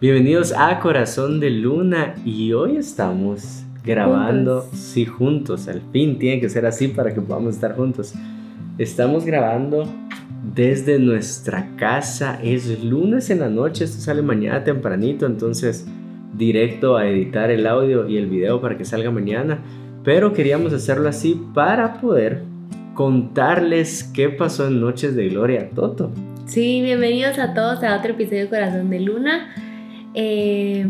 Bienvenidos a Corazón de Luna y hoy estamos grabando, Juntos. sí, juntos, al fin tiene que ser así para que podamos estar juntos. Estamos grabando desde nuestra casa, es lunes en la noche, esto sale mañana tempranito, entonces directo a editar el audio y el video para que salga mañana, pero queríamos hacerlo así para poder contarles qué pasó en Noches de Gloria Toto. Sí, bienvenidos a todos a otro episodio de Corazón de Luna. Eh,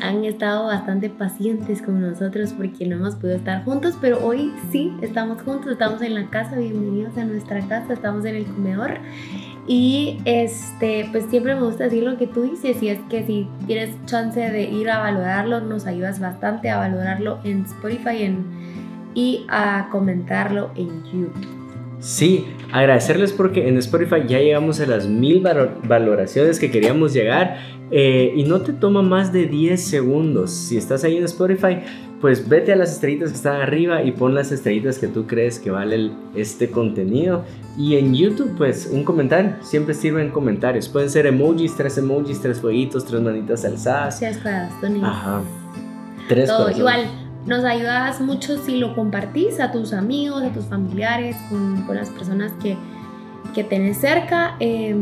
han estado bastante pacientes con nosotros porque no hemos podido estar juntos, pero hoy sí estamos juntos, estamos en la casa, bienvenidos a nuestra casa, estamos en el comedor y este, pues siempre me gusta decir lo que tú dices y es que si tienes chance de ir a valorarlo, nos ayudas bastante a valorarlo en Spotify y a comentarlo en YouTube. Sí, agradecerles porque en Spotify ya llegamos a las mil valo- valoraciones que queríamos llegar eh, y no te toma más de 10 segundos. Si estás ahí en Spotify, pues vete a las estrellitas que están arriba y pon las estrellitas que tú crees que vale el- este contenido. Y en YouTube, pues un comentario, siempre sirven comentarios. Pueden ser emojis, tres emojis, tres fueguitos, tres manitas alzadas. Gracias, corazones. Ajá. Tres Todo corazones. igual. Nos ayudas mucho si lo compartís a tus amigos, a tus familiares, con, con las personas que, que tenés cerca. eh,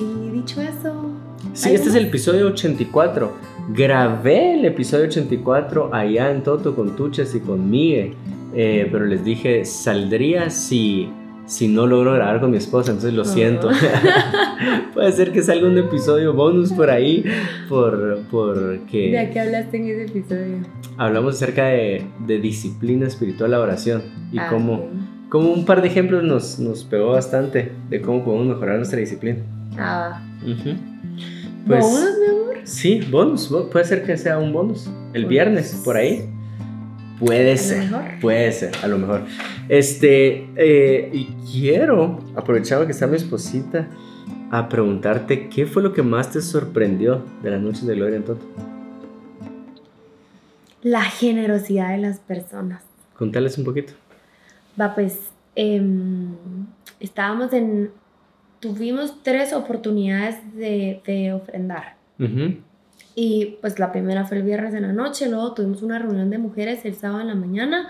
y dicho eso, Sí, ¿Algo este es el episodio 84. Grabé el episodio 84 allá en Toto con Tuchas y con Migue. eh, pero les dije, saldría si, si no logro grabar con mi esposa, entonces lo Oh. siento. Puede ser que salga un episodio bonus por ahí, por, ¿de porque qué hablaste en ese episodio? Hablamos acerca de, de disciplina espiritual, la oración, y Ah, cómo, ok. como un par de ejemplos nos, nos pegó bastante de cómo podemos mejorar nuestra disciplina. Ah, Ujú. Pues, ¿bonus, mi amor? Sí, bonus. bo- Puede ser que sea un bonus. El viernes, por ahí. Puede A lo ser. mejor. Puede ser, a lo mejor. Este, eh, y quiero, aprovechando que está mi esposita, a preguntarte qué fue lo que más te sorprendió de la noche de Gloria en Toto. La generosidad de las personas. Contales un poquito. Va, pues, em, estábamos en... Tuvimos tres oportunidades de, de ofrendar. Y pues la primera fue el viernes en la noche, luego tuvimos una reunión de mujeres el sábado en la mañana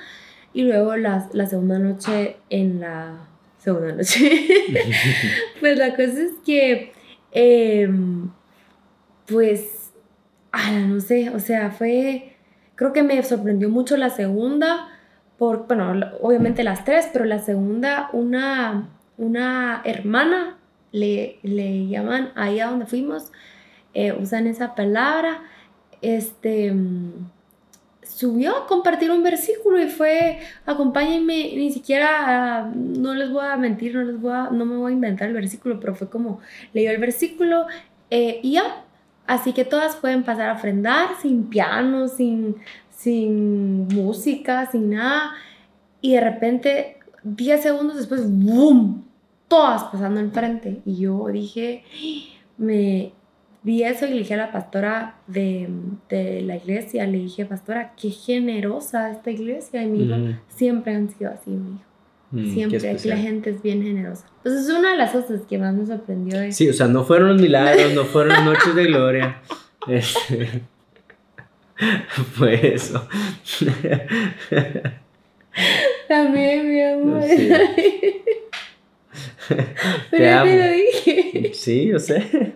y luego la, la segunda noche en la segunda noche. pues la cosa es que, em, pues, ah, no sé, o sea, fue, creo que me sorprendió mucho la segunda, por, bueno, obviamente las tres, pero la segunda, una, una hermana, le, le llaman ahí a donde fuimos, eh, usan esa palabra, este, subió a compartir un versículo y fue, acompáñenme, ni siquiera, no les voy a mentir, no, les voy a, no me voy a inventar el versículo, pero fue como, leyó el versículo eh, y ya, así que todas pueden pasar a ofrendar sin piano, sin, sin música, sin nada, y de repente, 10 segundos después, ¡boom! Todas pasando enfrente, y yo dije, me vi eso y le dije a la pastora de, de la iglesia, le dije, pastora, qué generosa esta iglesia. Y me dijo, Ujú. siempre han sido así, me dijo. Mm, Siempre, aquí la gente es bien generosa. Pues es una de las cosas que más me sorprendió. de- Sí, o sea, no fueron los milagros, no fueron noches de gloria. Este, fue eso. También, mi amor. Sí. Pero Te ya amo. te lo dije. Sí, yo sé.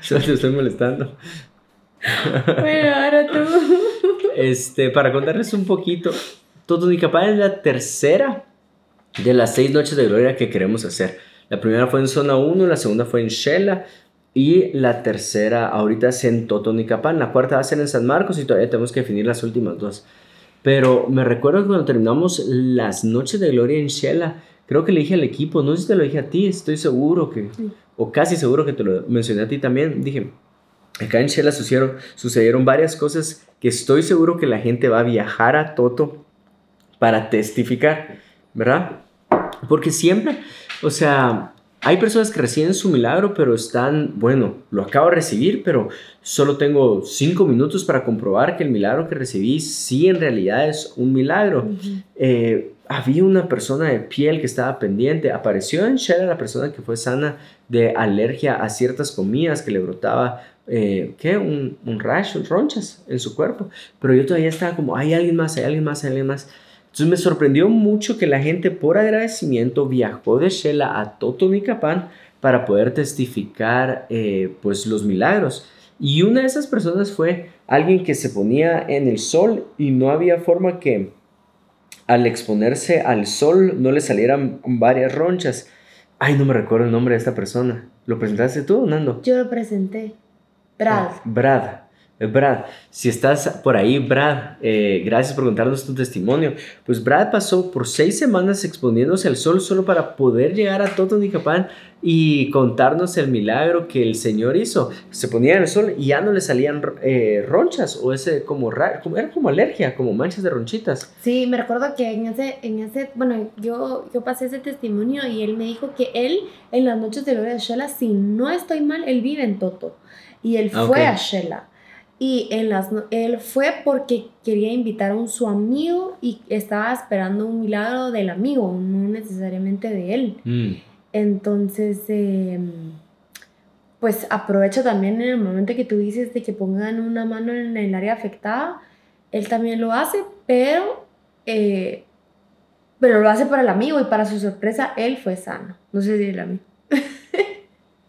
Solo te estoy molestando. Bueno, ahora tú. Este, para contarles un poquito, Totonicapán es la tercera de las seis noches de gloria que queremos hacer. La primera fue en zona 1, la segunda fue en Shela y la tercera ahorita es en Totonicapán. La cuarta va a ser en San Marcos y todavía tenemos que definir las últimas dos. Pero me recuerdo que cuando terminamos las noches de gloria en Shela, creo que le dije al equipo, no sé si te lo dije a ti, estoy seguro que, Sí. o casi seguro que te lo mencioné a ti también. Dije, acá en Shela sucedieron, sucedieron varias cosas que estoy seguro que la gente va a viajar a Toto para testificar, ¿verdad? Porque siempre, o sea, hay personas que reciben su milagro, pero están, bueno, lo acabo de recibir, pero solo tengo cinco minutos para comprobar que el milagro que recibí sí en realidad es un milagro. Eh, había una persona de piel que estaba pendiente. Apareció en Shela la persona que fue sana de alergia a ciertas comidas que le brotaba eh, ¿qué? Un, un rash, ronchas en su cuerpo. Pero yo todavía estaba como, hay alguien más, hay alguien más, hay alguien más. Entonces me sorprendió mucho que la gente por agradecimiento viajó de Shela a Totonicapán para poder testificar eh, pues los milagros. Y una de esas personas fue alguien que se ponía en el sol y no había forma que al exponerse al sol no le salieran varias ronchas. Ay, no me recuerdo el nombre de esta persona. ¿Lo presentaste tú, Nando? Yo lo presenté. Brad. Ah, Brad. Eh, Brad, si estás por ahí, Brad, eh, gracias por contarnos tu testimonio. Pues Brad pasó por seis semanas exponiéndose al sol solo para poder llegar a Totonicapán y contarnos el milagro que el Señor hizo. Se ponía en el sol y ya no le salían eh, ronchas o ese como, como era como alergia, como manchas de ronchitas. Sí, me recuerdo que en ese, en ese bueno, yo, yo pasé ese testimonio y él me dijo que él en las noches de Gloria de Shela, si no estoy mal, él vive en Toto y él fue a Shela. Y en las, él fue porque quería invitar a un su amigo y estaba esperando un milagro del amigo, no necesariamente de él. Mm, Entonces, eh, pues aprovecha también en el momento que tú dices de que pongan una mano en el área afectada, él también lo hace, pero, eh, pero lo hace para el amigo y para su sorpresa, él fue sano. No sé si el amigo.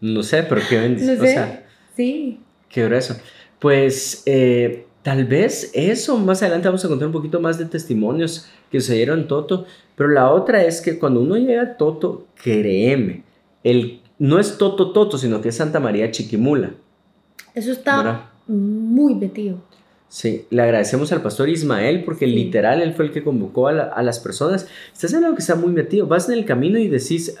No sé, pero qué bendición. No O sé. sea, Sí. Qué grueso. Pues eh, tal vez eso, más adelante vamos a contar un poquito más de testimonios que sucedieron en Toto, pero la otra es que cuando uno llega a Toto, créeme, el, no es Toto Toto, sino que es Santa María Chiquimula. Eso está ¿verdad? muy metido. Sí, le agradecemos al pastor Ismael porque Sí. literal él fue el que convocó a, la- a las personas. Estás en algo que está muy metido, vas en el camino y decís,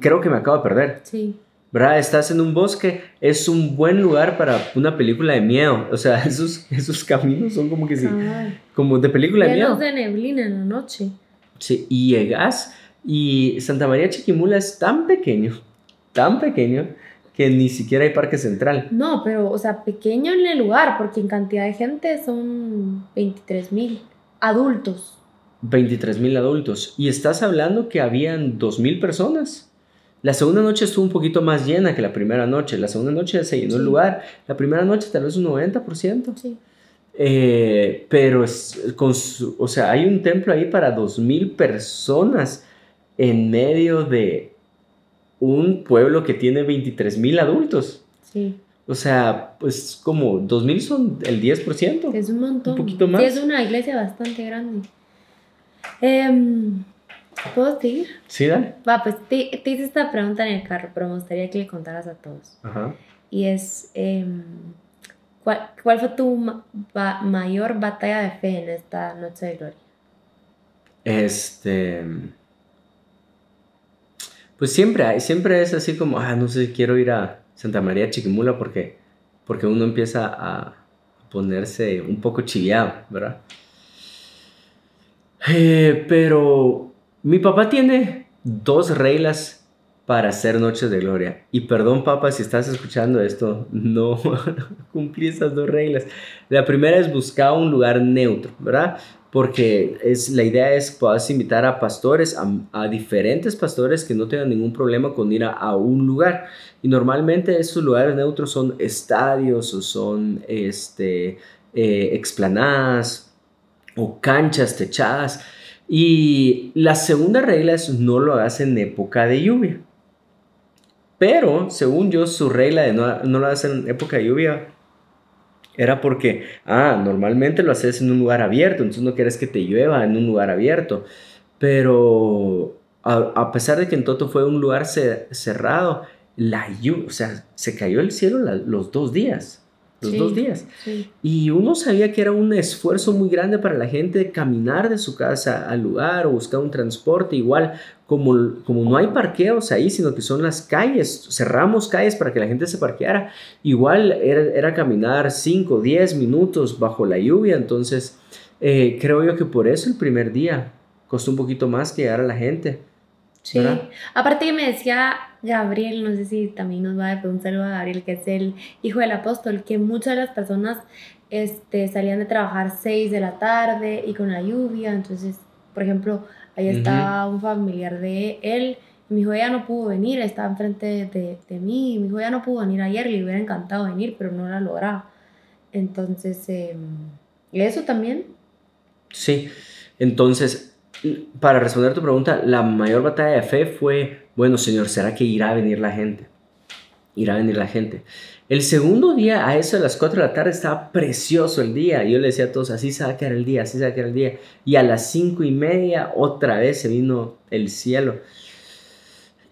creo que me acabo de perder. Sí. ¿Verdad? Estás en un bosque, es un buen lugar para una película de miedo. O sea, esos, esos caminos son como que sí, Ay. como de película de Llenos miedo. de neblina en la noche. Sí, y llegas y Santa María Chiquimula es tan pequeño, tan pequeño, que ni siquiera hay parque central. No, pero, o sea, pequeño en el lugar, porque en cantidad de gente son 23 mil adultos. 23 mil adultos. Y estás hablando que habían 2 mil personas. La segunda noche estuvo un poquito más llena que la primera noche. La segunda noche se llenó el Sí. lugar. La primera noche tal vez un 90%. Sí. Eh, pero es con su- o sea, hay un templo ahí para dos mil personas en medio de un pueblo que tiene 23 mil adultos. Sí. O sea, pues como dos mil son el 10%. Es un montón. Un poquito más. Sí, es una iglesia bastante grande. Em, ¿Puedo seguir? Sí, dale. Va, pues te, te hice esta pregunta en el carro, pero me gustaría que le contaras a todos. Ajá. Y es, em, ¿cuál, cuál fue tu ma- ba- mayor batalla de fe en esta noche de gloria? Este. Pues siempre hay, siempre es así como, ah, no sé, quiero ir a Santa María Chiquimula porque, porque uno empieza a ponerse un poco chiviado, ¿verdad? Eh, pero mi papá tiene dos reglas para hacer noches de gloria. Y perdón, papá, si estás escuchando esto, no cumplí esas dos reglas. La primera es buscar un lugar neutro, ¿verdad? Porque es, la idea es puedas invitar a pastores, a, diferentes pastores que no tengan ningún problema con ir a, a un lugar. Y normalmente esos lugares neutros son estadios o son este, eh, explanadas o canchas techadas. Y la segunda regla es no lo hagas en época de lluvia. Pero, según yo, su regla de no, no lo hagas en época de lluvia era porque, ah, normalmente lo haces en un lugar abierto, entonces no quieres que te llueva en un lugar abierto. Pero a, a pesar de que en Toto fue un lugar ce- cerrado, la lluvia, o sea, se cayó el cielo los dos días. Los Sí. dos días. Sí. Y uno sabía que era un esfuerzo muy grande para la gente caminar de su casa al lugar o buscar un transporte. Igual, como, como no hay parqueos ahí, sino que son las calles, cerramos calles para que la gente se parqueara. Igual era, era caminar 5, 10 minutos bajo la lluvia. Entonces, eh, creo yo que por eso el primer día costó un poquito más que llegar a la gente. Sí. ¿Verdad? Aparte que me decía Gabriel, no sé si también nos va a dar un saludo a Gabriel, que es el hijo del apóstol, que muchas de las personas este, salían de trabajar 6 de la tarde y con la lluvia, entonces, por ejemplo, ahí estaba un familiar de él Mi hijo ya no pudo venir, estaba enfrente de, de mí. Mi hijo ya no pudo venir ayer, le hubiera encantado venir, pero no lo ha logrado. Entonces, eh, eso también. Sí, entonces, para responder tu pregunta, la mayor batalla de fe fue, bueno, Señor, ¿será que irá a venir la gente? Irá a venir la gente. El segundo día, a eso de las 4 de la tarde, estaba precioso el día. Yo le decía a todos, así se va a quedar el día, así se va a quedar el día. Y a las 5 y media, otra vez se vino el cielo.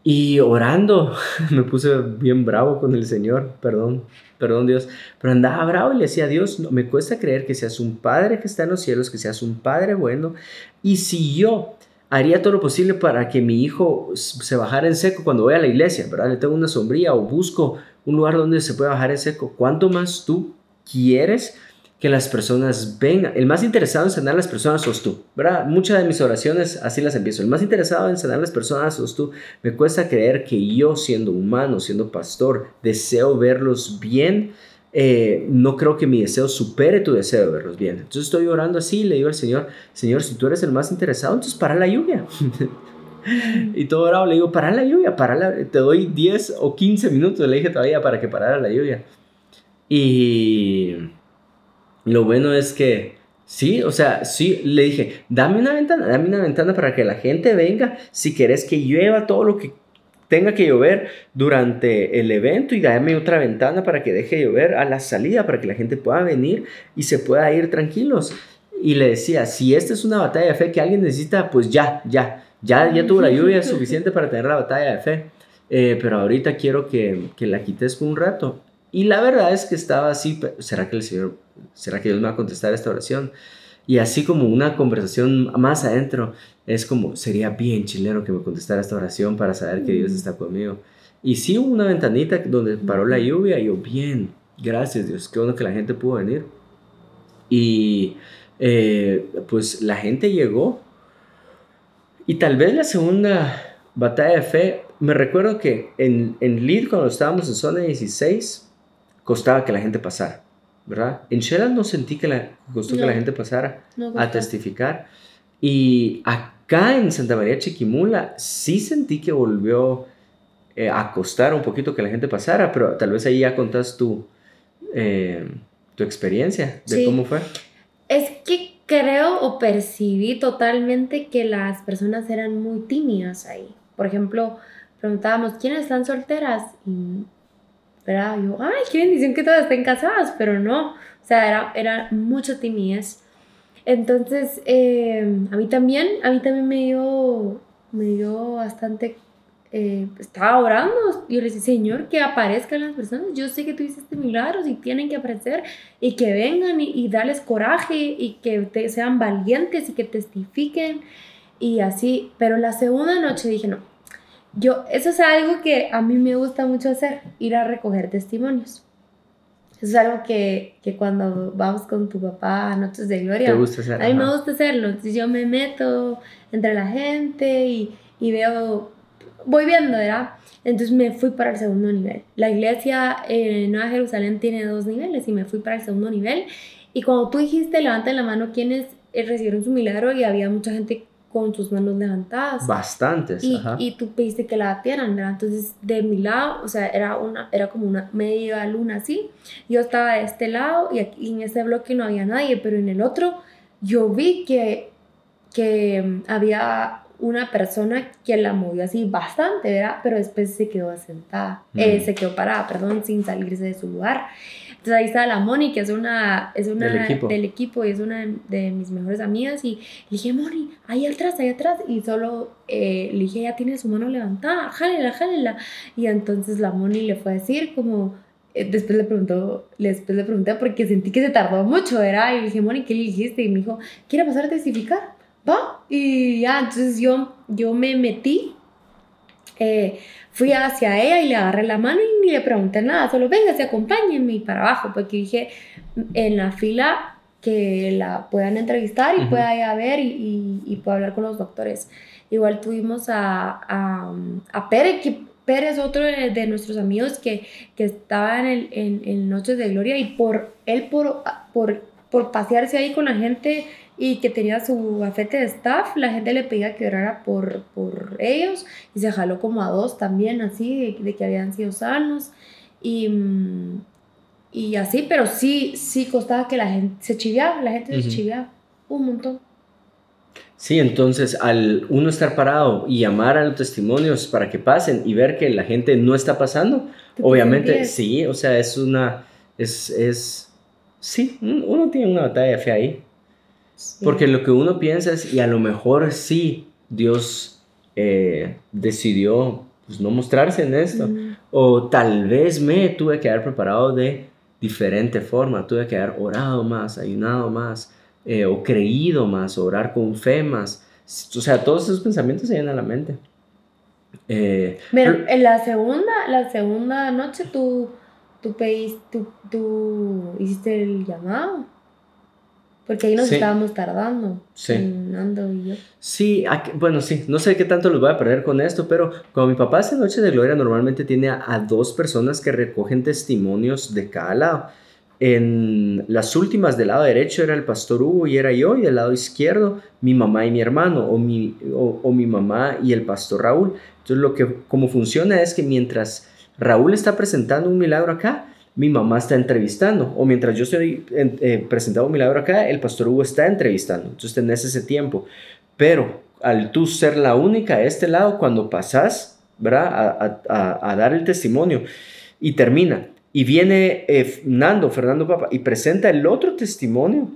Y orando, me puse bien bravo con el Señor, perdón, perdón Dios, pero andaba bravo y le decía Dios, no, me cuesta creer que seas un Padre que está en los cielos, que seas un Padre bueno, y si yo haría todo lo posible para que mi hijo se bajara en seco cuando voy a la iglesia, ¿verdad? Le tengo una sombría o busco un lugar donde se pueda bajar en seco, ¿cuánto más tú quieres? que las personas vengan. El más interesado en sanar a las personas sos tú, ¿verdad? Muchas de mis oraciones así las empiezo. El más interesado en sanar a las personas sos tú. Me cuesta creer que yo, siendo humano, siendo pastor, deseo verlos bien. Eh, no creo que mi deseo supere tu deseo de verlos bien. Entonces estoy orando así le digo al Señor, Señor, si tú eres el más interesado, entonces para la lluvia. y todo orado le digo, para la lluvia, para la... te doy 10 o 15 minutos, le dije todavía para que parara la lluvia. Y lo bueno es que, sí, o sea, sí, le dije, dame una ventana, dame una ventana para que la gente venga, si querés que llueva todo lo que tenga que llover durante el evento y dame otra ventana para que deje llover a la salida, para que la gente pueda venir y se pueda ir tranquilos. Y le decía, si esta es una batalla de fe que alguien necesita, pues ya, ya, ya, ya tuvo la lluvia suficiente para tener la batalla de fe. Eh, pero ahorita quiero que, que la quites por un rato. Y la verdad es que estaba así, ¿será que el Señor, será que Dios me va a contestar esta oración? Y así como una conversación más adentro, es como, sería bien chileno que me contestara esta oración para saber que Dios está conmigo. Y sí hubo una ventanita donde paró la lluvia y yo, bien, gracias Dios, qué bueno que la gente pudo venir. Y eh, pues la gente llegó. Y tal vez la segunda batalla de fe, me recuerdo que en, en Lead, cuando estábamos en zona 16, costaba que la gente pasara, ¿verdad? En Shela no sentí que la, costó que la gente pasara a testificar. Y acá en Santa María Chiquimula sí sentí que volvió eh, a costar un poquito que la gente pasara, pero tal vez ahí ya contás tu, eh, tu experiencia de cómo fue. Es que creo o percibí totalmente que las personas eran muy tímidas ahí. Por ejemplo, preguntábamos, ¿quiénes están solteras? Y ¿verdad? Yo, ay, qué bendición que todas estén casadas, pero no, o sea, era, era mucho timidez. Entonces, eh, a mí también, a mí también me dio, me dio bastante, eh, estaba orando, yo le decía, Señor, que aparezcan las personas, yo sé que tú hiciste milagros y tienen que aparecer y que vengan y, y darles coraje y que sean valientes y que testifiquen y así, pero la segunda noche dije, no, yo, eso es algo que a mí me gusta mucho hacer, ir a recoger testimonios. Eso es algo que, que cuando vamos con tu papá a Noches de Gloria, a mí me gusta hacerlo. Entonces yo me meto entre la gente y, y veo, voy viendo, ¿verdad? Entonces me fui para el segundo nivel. La iglesia en Nueva Jerusalén tiene dos niveles y me fui para el segundo nivel. Y cuando tú dijiste, levanta la mano quienes recibieron su milagro y había mucha gente con tus manos levantadas. Bastantes, y, y tú pediste que la batieran, ¿verdad? Entonces, de mi lado, o sea, era, una, era como una media luna así. Yo estaba de este lado y, aquí, en este bloque no había nadie, pero en el otro yo vi que, que mm, había una persona que la movió así bastante, ¿verdad? Pero después se quedó sentada, eh, mm. se quedó parada, perdón, sin salirse de su lugar. Entonces ahí está la Moni, que es una, es una del, equipo. y es una de, mis mejores amigas. Y le dije, Moni, ahí atrás, ahí atrás. Y solo eh, le dije, ella tiene su mano levantada, jálela, jálela. Y entonces la Moni le fue a decir como, eh, después le preguntó, después le pregunté porque sentí que se tardó mucho, ¿verdad? Y le dije, Moni, ¿qué le dijiste? Y me dijo, ¿quiere pasar a testificar? Va. Y ya, entonces yo, yo me metí. Eh, fui hacia ella y le agarré la mano y ni le pregunté nada, solo venga, se acompáñenme para abajo, porque dije en la fila que la puedan entrevistar y pueda ir a ver y, y, pueda hablar con los doctores. Igual tuvimos a, a, a Pérez, que Pérez es otro de, nuestros amigos que, que estaba en, el, en, en, Noches de Gloria y por él, por, por por pasearse ahí con la gente y que tenía su gafete de staff, la gente le pedía que orara por, por ellos y se jaló como a dos también, así, de, que habían sido sanos y, mm, y así, pero sí, sí costaba que la gente se chiviaba, la gente se chiviaba un montón. Sí, entonces al uno estar parado y llamar a los testimonios para que pasen y ver que la gente no está pasando, obviamente sí, o sea, es una, es, es, sí, uno tiene una batalla de fe ahí. Porque lo que uno piensa es, y a lo mejor sí, Dios eh, decidió pues, no mostrarse en esto. O tal vez me tuve que haber preparado de diferente forma, tuve que haber orado más, ayunado más, eh, o creído más, orar con fe más. O sea, todos esos pensamientos se vienen a la mente. Eh, pero en la segunda, la segunda noche tú, tú, pediste, tú, tú hiciste el llamado. Porque ahí nos estábamos tardando. Sí. Nando y yo. Sí, bueno, sí. No sé qué tanto los voy a perder con esto, pero como mi papá hace Noche de Gloria, normalmente tiene a, dos personas que recogen testimonios de cada lado. En las últimas del lado derecho era el pastor Hugo y era yo, y del lado izquierdo mi mamá y mi hermano, o mi, o, mi mamá y el pastor Raúl. Entonces, lo que, como funciona es que mientras Raúl está presentando un milagro acá, mi mamá está entrevistando, o mientras yo estoy eh, presentando un milagro acá, el pastor Hugo está entrevistando. Entonces tenés ese tiempo. Pero al tú ser la única a este lado, cuando pasas, ¿verdad? A, dar el testimonio y termina. Y viene eh, Nando, Fernando Papa, y presenta el otro testimonio.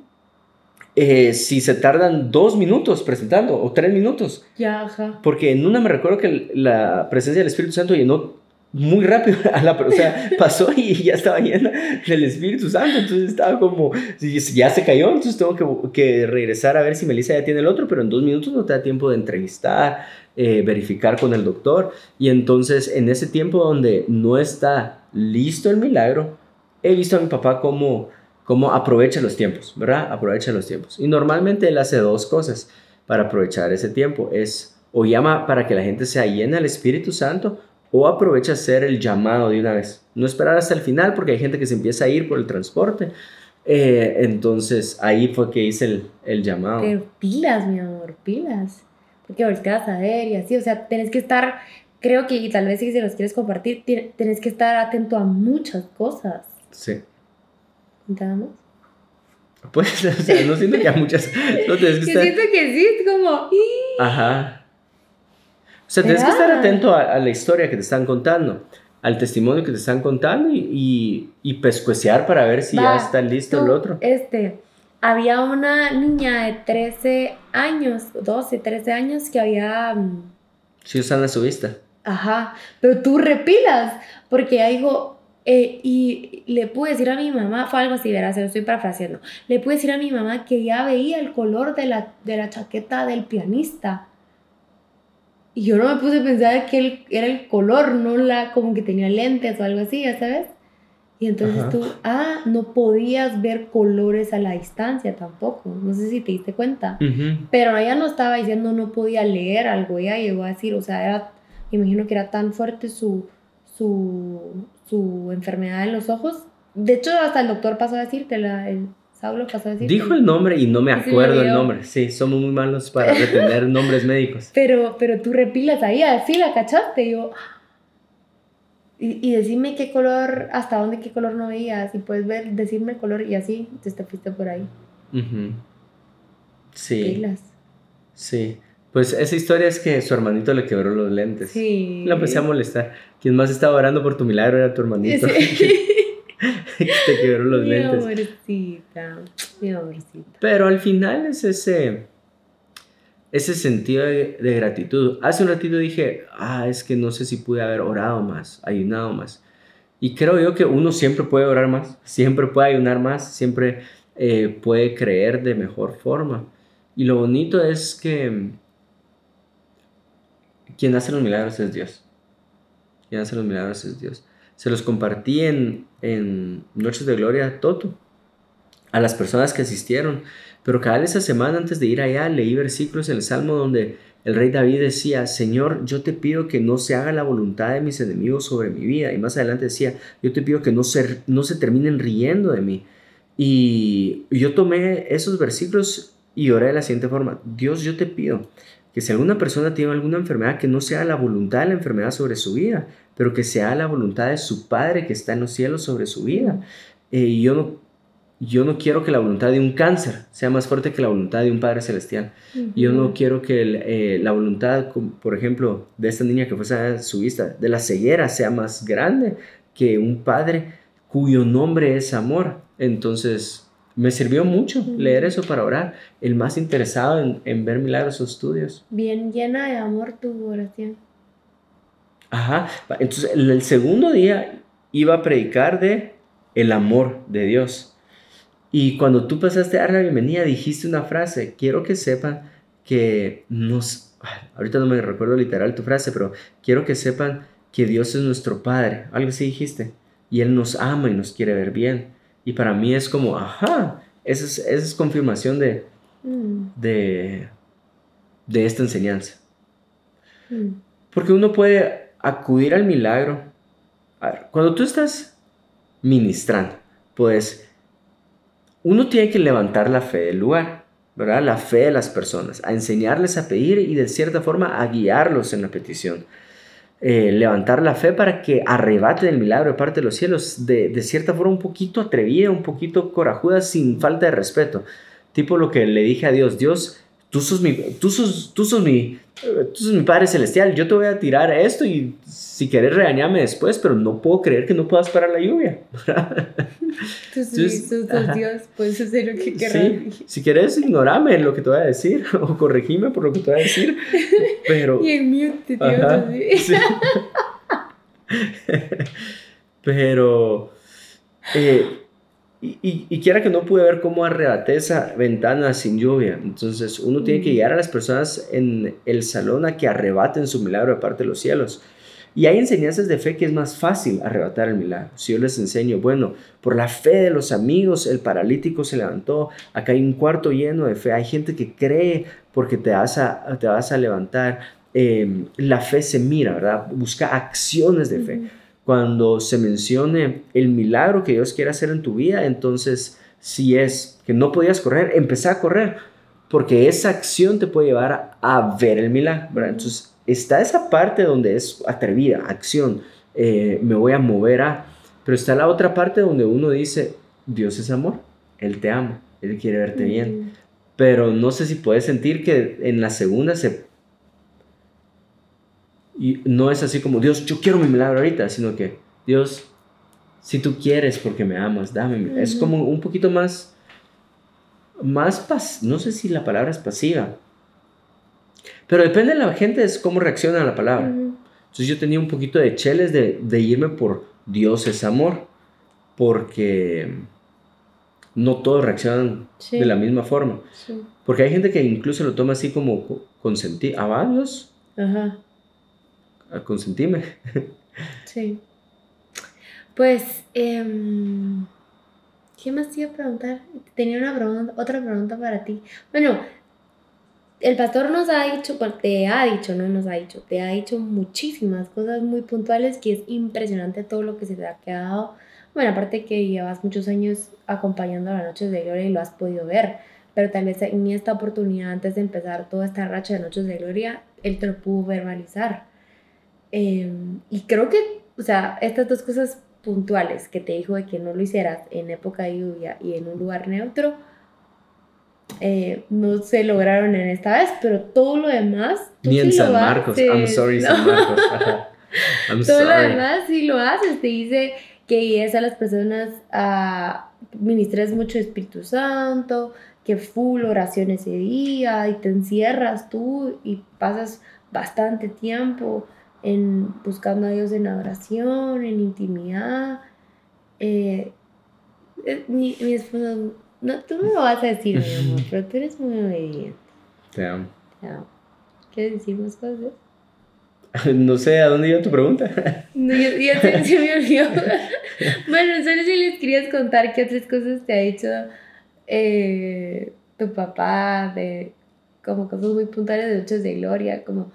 Eh, si se tardan dos minutos presentando o tres minutos. Ya, ajá. Porque en una me recuerdo que la presencia del Espíritu Santo llenó muy rápido a la o sea, pasó y ya estaba llena del Espíritu Santo, entonces estaba como, ya se cayó, entonces tengo que, que, regresar a ver si Melissa ya tiene el otro, pero en dos minutos no te da tiempo de entrevistar, eh, verificar con el doctor, y entonces en ese tiempo donde no está listo el milagro, he visto a mi papá como, como aprovecha los tiempos, ¿verdad? Aprovecha los tiempos. Y normalmente él hace dos cosas para aprovechar ese tiempo, es o llama para que la gente sea llena del Espíritu Santo, o aprovecha hacer el llamado de una vez. No esperar hasta el final porque hay gente que se empieza a ir por el transporte. Eh, entonces ahí fue que hice el, el, llamado. Pero pilas, mi amor, pilas. Porque volteas a ver y así, o sea, tenés que estar, creo que, y tal vez si se los quieres compartir, tenés que estar atento a muchas cosas. Sí. ¿Contamos? Pues, o sea, no siento que a muchas. No que estar... siento que sí, es como. Ajá. O sea, tienes que estar atento a, la historia que te están contando, al testimonio que te están contando y, y, y pescuecear para ver si ya está listo el otro. Este, había una niña de 13 años, 12, 13 años que había... Mm, sí, Susana su vista. Ajá, pero tú repilas, porque ella dijo, eh, y le pude decir a mi mamá, fue algo así, verás, lo estoy parafraseando, le pude decir a mi mamá que ya veía el color de la, de la chaqueta del pianista. Y yo no me puse a pensar que él era el color, no la como que tenía lentes o algo así, ya sabes. Y entonces tú, ah, no podías ver colores a la distancia tampoco. No sé si te diste cuenta. Pero ella no estaba diciendo no podía leer algo. Ella llegó a decir, o sea, era, imagino que era tan fuerte su, su, su enfermedad en los ojos. De hecho, hasta el doctor pasó a decirte, la, el, Saulo pasó a decir. Dijo el nombre y no me acuerdo el nombre. Sí, somos muy malos para retener nombres médicos. Pero, pero tú repilas ahí, así la cachaste. yo. Y, y decime qué color, hasta dónde qué color no veías. Y puedes ver, decirme el color y así te fuiste por ahí. Sí. Sí. Pues esa historia es que su hermanito le quebró los lentes. Sí. La empecé a molestar. Quien más estaba orando por tu milagro era tu hermanito. Sí. te quebró los mi lentes. Amorcita, mi amorcita. Pero al final es ese, ese sentido de, gratitud. Hace un ratito dije, ah, es que no sé si pude haber orado más, ayunado más. Y creo yo que uno siempre puede orar más, siempre puede ayunar más, siempre eh, puede creer de mejor forma. Y lo bonito es que quien hace los milagros es Dios. Quien hace los milagros es Dios. Se los compartí en, en Noches de Gloria Toto a las personas que asistieron. Pero cada esa semana antes de ir allá leí versículos en el Salmo donde el rey David decía, Señor, yo te pido que no se haga la voluntad de mis enemigos sobre mi vida. Y más adelante decía, yo te pido que no se, no se terminen riendo de mí. Y yo tomé esos versículos y oré de la siguiente forma. Dios, yo te pido que si alguna persona tiene alguna enfermedad, que no sea la voluntad de la enfermedad sobre su vida, pero que sea la voluntad de su Padre que está en los cielos sobre su vida. Eh, y yo no, yo no quiero que la voluntad de un cáncer sea más fuerte que la voluntad de un Padre Celestial. Yo no quiero que eh, la voluntad, por ejemplo, de esta niña que fue a su vista, de la ceguera, sea más grande que un Padre cuyo nombre es amor. Entonces, me sirvió mucho leer eso para orar. El más interesado en, en ver milagros o estudios. Bien llena de amor tu oración. Ajá. Entonces, el, segundo día iba a predicar de el amor de Dios. Y cuando tú pasaste a dar la bienvenida, dijiste una frase. Quiero que sepan que nos... Ahorita no me recuerdo literal tu frase, pero quiero que sepan que Dios es nuestro Padre. Algo así dijiste. Y Él nos ama y nos quiere ver bien. Y para mí es como, ajá, esa es, esa es confirmación de, mm. de, de esta enseñanza. Mm. Porque uno puede acudir al milagro. cuando tú estás ministrando, pues uno tiene que levantar la fe del lugar, ¿verdad? La fe de las personas, a enseñarles a pedir y de cierta forma a guiarlos en la petición. Eh, levantar la fe para que arrebate el milagro de parte de los cielos, de, de, cierta forma un poquito atrevida, un poquito corajuda, sin falta de respeto. Tipo lo que le dije a Dios, Dios, tú sos mi, tú sos, tú sos mi, tú mi Padre Celestial, yo te voy a tirar esto y si quieres regañarme después, pero no puedo creer que no puedas parar la lluvia. Entonces, Dios, puedes hacer lo que quieras. si quieres, ignorame lo que te voy a decir o corregime por lo que te voy a decir. Pero, y en mute, Dios, pero, eh, y, quiera que no pude ver cómo arrebaté esa ventana sin lluvia. Entonces uno tiene que mm. guiar a las personas en el salón a que arrebaten su milagro de parte de los cielos. Y hay enseñanzas de fe que es más fácil arrebatar el milagro. Si yo les enseño, bueno, por la fe de los amigos, el paralítico se levantó. Acá hay un cuarto lleno de fe. Hay gente que cree porque te vas a, te vas a levantar. Em, la fe se mira, ¿verdad? Busca acciones de fe cuando se mencione el milagro que Dios quiere hacer en tu vida, entonces si es que no podías correr, empezá a correr, porque esa acción te puede llevar a, ver el milagro. Entonces está esa parte donde es atrevida, acción, eh, me voy a mover a, pero está la otra parte donde uno dice, Dios es amor, Él te ama, Él quiere verte bien. Pero no sé si puedes sentir que en la segunda se y no es así como, Dios, yo quiero mi milagro ahorita, sino que, Dios, si tú quieres porque me amas, dame. Es como un poquito más, más, pas no sé si la palabra es pasiva, pero depende de la gente, es cómo reacciona a la palabra. Entonces yo tenía un poquito de cheles de, de irme por Dios es amor, porque no todos reaccionan de la misma forma. Porque hay gente que incluso lo toma así como consentir. ¿Ah, Dios? Ajá a consentirme. Sí. Pues, em, ¿qué más te iba a preguntar? Tenía una pregunta, otra pregunta para ti. Bueno, el pastor nos ha dicho, te ha dicho, no nos ha dicho, te ha dicho muchísimas cosas muy puntuales que es impresionante todo lo que se te ha quedado. Bueno, aparte que llevas muchos años acompañando a las noches de gloria y lo has podido ver, pero tal vez en esta oportunidad, antes de empezar toda esta racha de noches de gloria, él te lo pudo verbalizar. Em, y creo que, o sea, estas dos cosas puntuales que te dijo de que no lo hicieras en época de lluvia y en un lugar neutro, eh, no se lograron en esta vez, pero todo lo demás. Ni en San Marcos. I'm sorry, San Marcos. todo lo demás sí lo haces. Te dice que guíes a las personas a ministres mucho Espíritu Santo, que full oración ese día y te encierras tú y pasas bastante tiempo en buscando a Dios en oración, en intimidad. Eh, eh, mi, mi esposo, no, tú no lo vas a decir, mi amor, pero tú eres muy obediente. Te amo. Te amo. ¿Quieres decir más cosas? No sé, ¿a dónde iba tu pregunta? No, ya, se, se, me olvidó. bueno, solo si les querías contar qué otras cosas te ha dicho eh, tu papá, de como cosas muy puntuales de noches de gloria, como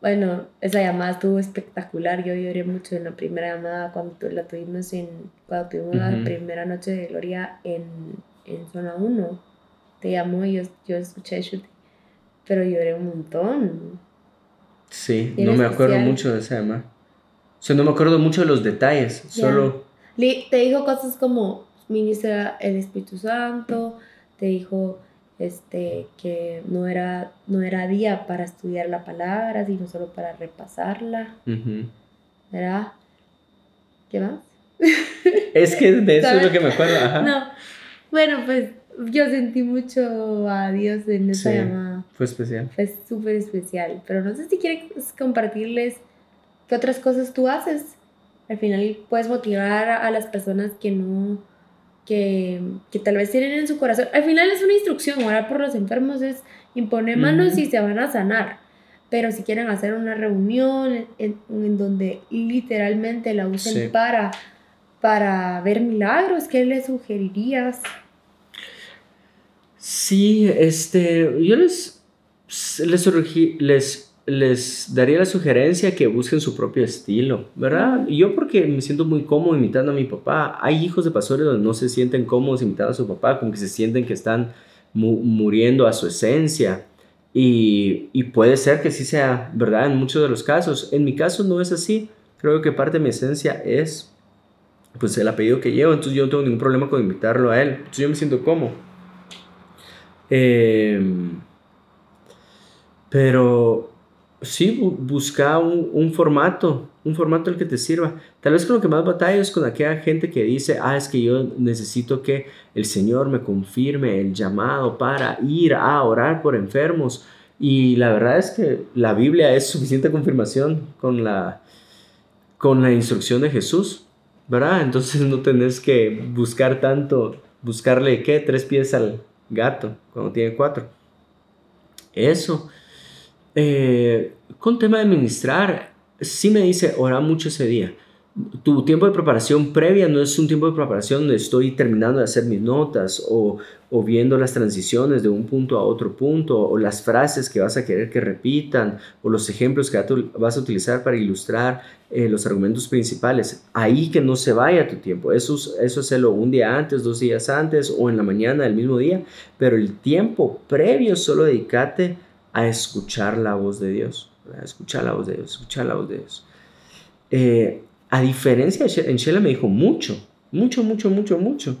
bueno, esa llamada estuvo espectacular. Yo lloré mucho en la primera llamada cuando la tuvimos en cuando tuvimos la primera noche de gloria en, en zona 1. Te llamó y yo, yo escuché pero lloré un montón. Sí, no me acuerdo mucho de esa llamada. O sea, no me acuerdo mucho de los detalles, solo... te dijo cosas como, ministra el Espíritu Santo, te dijo este, que no era, no era día para estudiar la palabra, sino solo para repasarla. ¿Verdad? ¿Qué más? Es que de eso es lo que me acuerdo. No, bueno, pues yo sentí mucho a Dios en esa llamada. Fue especial. Fue súper especial, pero no sé si quieres compartirles qué otras cosas tú haces. Al final puedes motivar a las personas que no que, que, tal vez tienen en su corazón. Al final es una instrucción, orar por los enfermos es imponer manos y se van a sanar. Pero si quieren hacer una reunión en, en donde literalmente la usen para, para ver milagros, ¿qué les sugerirías? Sí, este, yo les, les, les les daría la sugerencia que busquen su propio estilo, ¿verdad? Yo porque me siento muy cómodo imitando a mi papá. Hay hijos de pastores donde no se sienten cómodos imitando a su papá, como que se sienten que están muriendo a su esencia. Y, puede ser que sí sea verdad en muchos de los casos. En mi caso no es así. Creo que parte de mi esencia es pues el apellido que llevo, entonces yo no tengo ningún problema con invitarlo a él. Entonces yo me siento cómodo. Eh, pero sí, busca un, formato, un formato el que te sirva. Tal vez con lo que más batalla es con aquella gente que dice, ah, es que yo necesito que el Señor me confirme el llamado para ir a orar por enfermos. Y la verdad es que la Biblia es suficiente confirmación con la, con la instrucción de Jesús, ¿verdad? Entonces no tenés que buscar tanto, buscarle, ¿qué? Tres pies al gato cuando tiene cuatro. Eso. Eh, con tema de ministrar, sí me dice, ora mucho ese día. Tu tiempo de preparación previa no es un tiempo de preparación donde estoy terminando de hacer mis notas o, viendo las transiciones de un punto a otro punto o las frases que vas a querer que repitan o los ejemplos que vas a utilizar para ilustrar eh, los argumentos principales. Ahí que no se vaya tu tiempo. Eso, eso hacerlo un día antes, dos días antes o en la mañana del mismo día. Pero el tiempo previo solo dedícate a escuchar la voz de Dios, a escuchar la voz de Dios, escuchar la voz de Dios. Eh, a diferencia de en Shela me dijo mucho, mucho, mucho, mucho, mucho.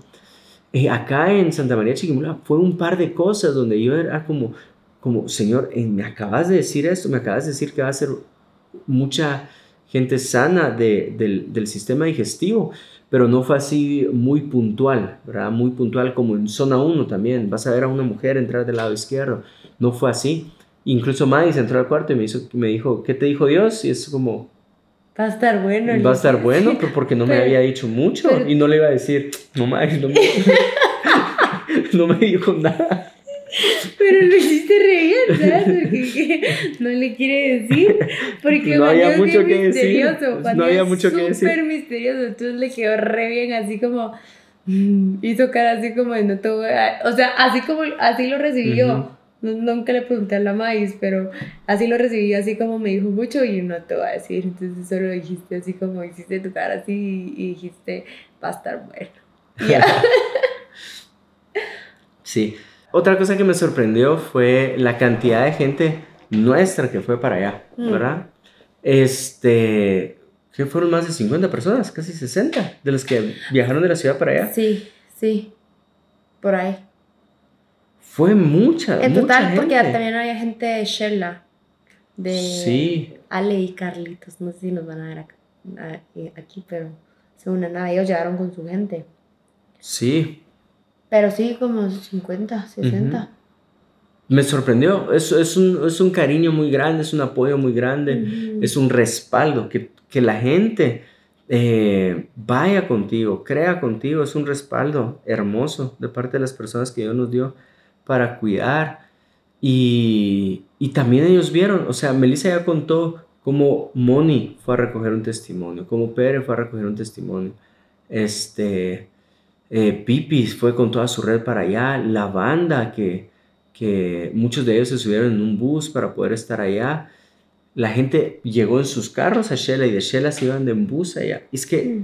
Eh, acá en Santa María Chiquimula fue un par de cosas donde yo era como, como Señor, eh, me acabas de decir esto, me acabas de decir que va a ser mucha gente sana del, del, sistema digestivo, pero no fue así muy puntual, ¿verdad? Muy puntual como en zona 1 también. Vas a ver a una mujer entrar del lado izquierdo. No fue así. Incluso Madis entró al cuarto y me, hizo, me dijo, ¿qué te dijo Dios? Y es como... Va a estar bueno. Va a estar bueno, pero porque no me había dicho mucho. y no le iba a decir, no Madis, no me, no me dijo nada. Pero lo hiciste reír, ¿sabes? Porque no le quiere decir. Porque no había mucho que misterioso, decir. No había mucho que decir. Súper misterioso. Entonces le quedó re bien, así como. Mm, hizo cara así como de no te voy a... O sea, así como así lo recibió nunca le pregunté a la maíz, pero así lo recibí, así como me dijo mucho y no te voy a decir. Entonces solo dijiste así como hiciste tu cara así y dijiste, va a estar bueno. sí. Otra cosa que me sorprendió fue la cantidad de gente nuestra que fue para allá, mm. ¿verdad? Este, que fueron más de 50 personas, casi 60, de los que viajaron de la ciudad para allá. Sí, sí, por ahí. Fue mucha. En total, porque también había gente de Shella, de Ale y Carlitos. No sé si nos van a ver aquí, pero según nada, ellos llegaron con su gente. Sí. Pero sí, como 50, 60. Me sorprendió. Es, es, un, es un cariño muy grande, es un apoyo muy grande, es un respaldo. Que, que la gente eh, vaya contigo, crea contigo, es un respaldo hermoso de parte de las personas que Dios nos dio para cuidar. Y, y también ellos vieron, o sea, Melissa ya contó cómo Moni fue a recoger un testimonio, cómo Pere fue a recoger un testimonio. Este, eh, Pipis fue con toda su red para allá, la banda que, que muchos de ellos se subieron en un bus para poder estar allá. la gente llegó en sus carros a Shela y de Shela se iban de en bus allá. Es que,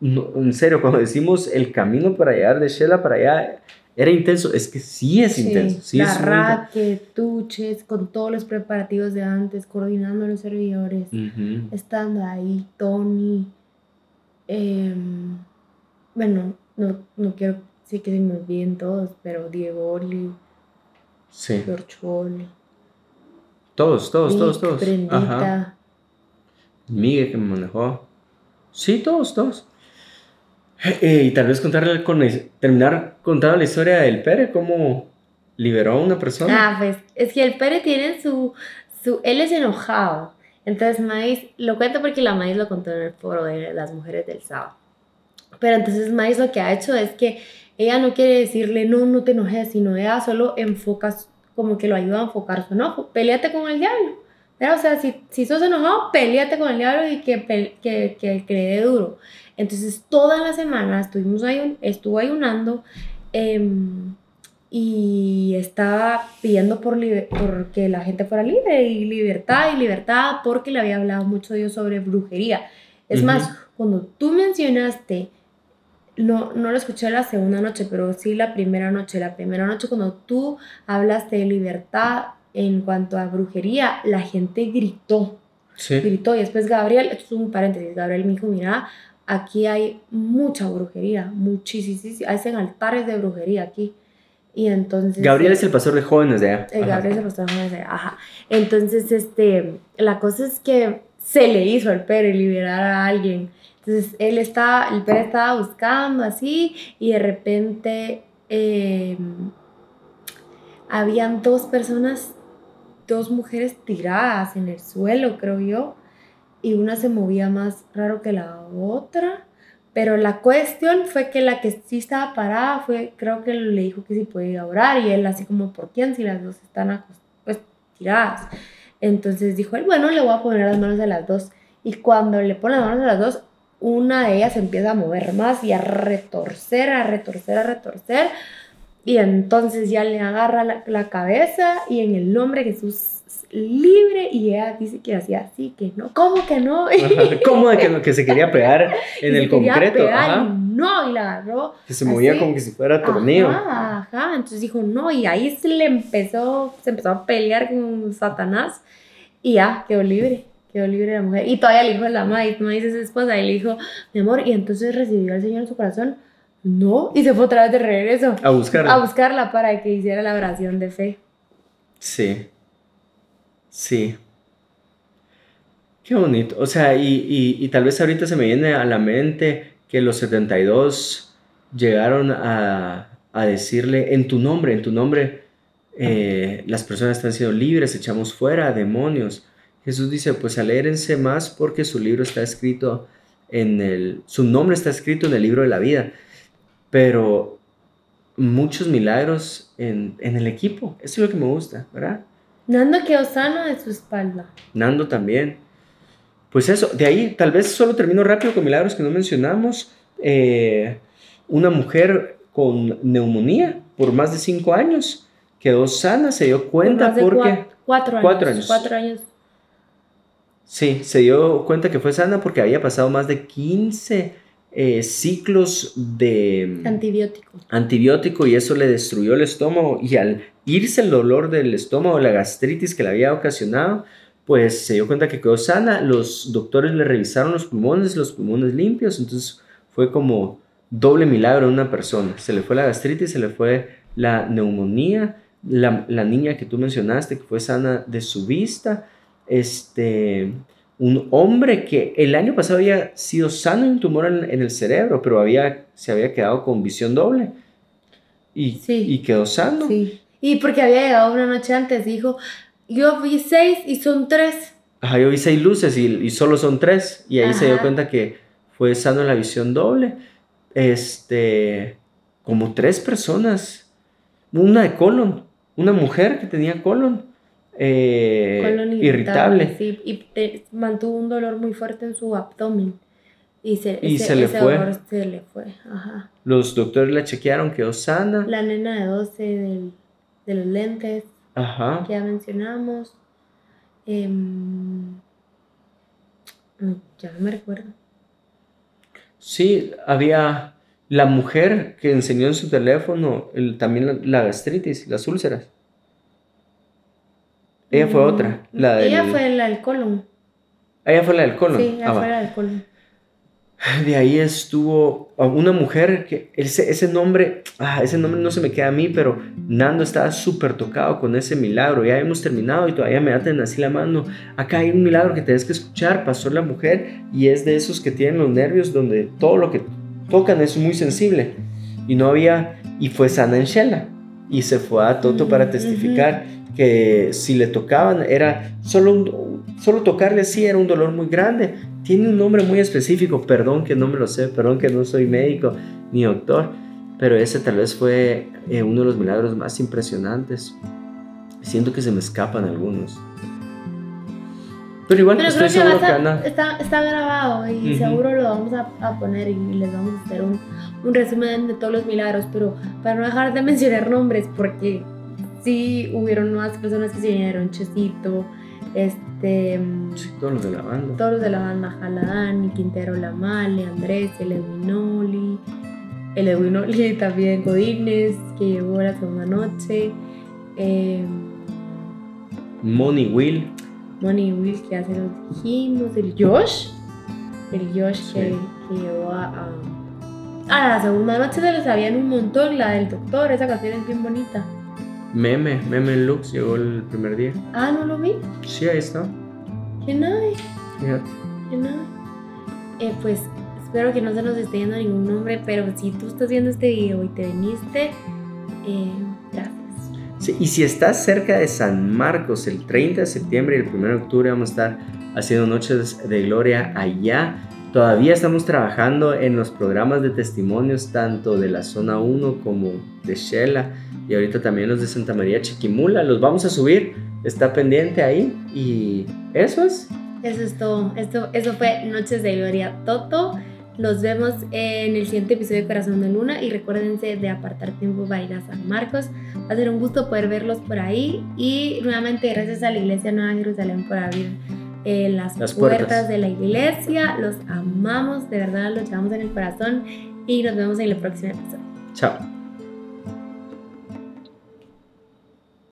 en serio, cuando decimos el camino para llegar de Shela para allá era intenso, es que sí es intenso. Sí la raque, tuches, con todos los preparativos de antes, coordinando a los servidores, estando ahí, Tony. Em, bueno, no, no quiero sí que se me olviden todos, pero Diego Oli, sí. Todos, todos, todos, todos. Ajá. Miguel que me manejó. Sí, todos, todos. Eh, y tal vez contarle con terminar contando la historia del Pere, cómo liberó a una persona. Ah, pues es que el Pere tiene su, su él es enojado. Entonces Maíz, lo cuento porque la Maíz lo contó en el foro de las mujeres del sábado. Pero entonces Maíz lo que ha hecho es que ella no quiere decirle, no, no te enojes, sino ella solo enfoca como que lo ayuda a enfocar su enojo. Peleate con el diablo. O sea, si, si sos enojado, peleate con el diablo y que, que, que, que le dé duro. Entonces, toda la semana estuvimos ayun estuvo ayunando em, y estaba pidiendo por, por que la gente fuera libre y libertad y libertad porque le había hablado mucho Dios sobre brujería. Es más, cuando tú mencionaste no, no lo escuché la segunda noche, pero sí la primera noche. La primera noche cuando tú hablaste de libertad en cuanto a brujería, la gente gritó. Sí. Gritó y después Gabriel, esto es un paréntesis, Gabriel me dijo, mira, aquí hay mucha brujería, muchísimas, hacen altares de brujería aquí. Y entonces... Gabriel es el pastor de jóvenes de allá. Eh, Gabriel es el pastor de jóvenes de allá, ajá. Entonces, este, la cosa es que se le hizo al Pere liberar a alguien entonces él estaba, el perro estaba buscando así y de repente em, habían dos personas, dos mujeres tiradas en el suelo, creo yo, y una se movía más raro que la otra. Pero la cuestión fue que la que sí estaba parada fue, creo que le dijo que sí podía orar y él así como, ¿por quién si las dos están pues tiradas? Entonces dijo él, bueno, le voy a poner las manos a las dos. Y cuando le pone las manos a las dos, una de ellas empieza a mover más y a retorcer, a retorcer, a retorcer. Y entonces ya le agarra la, cabeza y en el nombre de Jesús libre y ella dice que hacía así, que no, ¿cómo que no? ¿Cómo de que, que se quería pegar en el concreto? ajá. no, y la agarró. Que se movía como que si fuera tornillo. Ajá, ajá, entonces dijo no, y ahí se le empezó, se empezó a pelear con Satanás y ya quedó libre quedó libre la mujer. Y todavía le dijo a la madre, y dice su esposa, y le dijo, mi amor, y entonces recibió al Señor en su corazón. No, y se fue otra vez de regreso. A buscarla. A buscarla para que hiciera la oración de fe. Sí. Sí. Qué bonito. O sea, y, y, tal vez ahorita se me viene a la mente que los 72 llegaron a, a decirle, en tu nombre, en tu nombre, eh, las personas están siendo libres, echamos fuera demonios. Jesús dice, pues alérense más porque su libro está escrito en el, su nombre está escrito en el libro de la vida. Pero muchos milagros en, el equipo. Eso es lo que me gusta, ¿verdad? Nando quedó sano de su espalda. Nando también. Pues eso, de ahí tal vez solo termino rápido con milagros que no mencionamos. Eh, una mujer con neumonía por más de cinco años quedó sana, se dio cuenta porque... Cuatro, cuatro años. Cuatro años Sí, se dio cuenta que fue sana porque había pasado más de 15 eh, ciclos de antibiótico. antibiótico y eso le destruyó el estómago. Y al irse el dolor del estómago, la gastritis que le había ocasionado, pues se dio cuenta que quedó sana, los doctores le revisaron los pulmones, los pulmones limpios, entonces fue como doble milagro en una persona, se le fue la gastritis, se le fue la neumonía, la, la niña que tú mencionaste que fue sana de su vista, este, un hombre que el año pasado había sido sano de un tumor en, el cerebro, pero había, se había quedado con visión doble. Y, y quedó sano. Sí. Y porque había llegado una noche antes, dijo, yo vi seis y son tres. Ajá, yo vi seis luces y, y solo son tres. Y ahí se dio cuenta que fue sano en la visión doble. Este, como tres personas. Una de colon, una mujer que tenía colon eh, irritable. Sí, y mantuvo un dolor muy fuerte en su abdomen. Y se, se le fue. se le fue. Ajá. Los doctores la chequearon, quedó sana. La nena de 12 del, de los lentes. Ajá. Que ya mencionamos. Em, ya no me recuerdo. Sí, había la mujer que enseñó en su teléfono también la, gastritis, las úlceras. Ella fue otra. La ella fue la del colon. Ella fue la del colon. Sí, ella ah, fue la del colon. De ahí estuvo una mujer que ese, ese nombre, ah, ese nombre no se me queda a mí, pero Nando estaba súper tocado con ese milagro. Ya hemos terminado y todavía me aten así la mano. Acá hay un milagro que tienes que escuchar. Pasó la mujer y es de esos que tienen los nervios donde todo lo que tocan es muy sensible. Y no había, y fue sana en Shela. Y se fue a Toto para testificar que si le tocaban era solo, solo tocarle así era un dolor muy grande tiene un nombre muy específico, perdón que no me lo sé, perdón que no soy médico ni doctor, pero ese tal vez fue eh, uno de los milagros más impresionantes. Siento que se me escapan algunos. Pero igual estoy seguro que, está, está, grabado y seguro lo vamos a, poner y les vamos a hacer un, un, resumen de todos los milagros, pero para no dejar de mencionar nombres, porque sí hubieron nuevas personas que se vinieron, Chesito, este, todos los de la banda. Todos los de la banda, Jaladani, Quintero Lamale, Andrés, el Edwinoli, el Edwinoli también, Godínez, que llegó la segunda noche. Eh, Money Will. Money Will, que hace los dijimos, el Josh, el Josh que, llegó a, a, la segunda noche se les sabían un montón, la del doctor, esa canción es bien bonita. Meme, Meme Lux llegó el primer día. Ah, ¿no lo vi? Sí, ahí está. Qué nice. Fíjate. Qué nice. Eh, pues espero que no se nos esté yendo ningún nombre, pero si tú estás viendo este video y te viniste, eh, gracias. Sí, y si estás cerca de San Marcos el 30 de septiembre y el 1 de octubre vamos a estar haciendo noches de gloria allá. Todavía estamos trabajando en los programas de testimonios tanto de la zona 1 como de Shela y ahorita también los de Santa María Chiquimula. Los vamos a subir, está pendiente ahí y eso es. Eso es todo. Esto, eso fue Noches de Gloria Toto. Nos vemos en el siguiente episodio de Corazón de Luna y recuérdense de apartar tiempo para ir a San Marcos. Va a ser un gusto poder verlos por ahí y nuevamente gracias a la Iglesia Nueva Jerusalén por abrir las, las puertas de la iglesia. Los amamos, de verdad los llevamos en el corazón y nos vemos en el próximo episodio. Chao.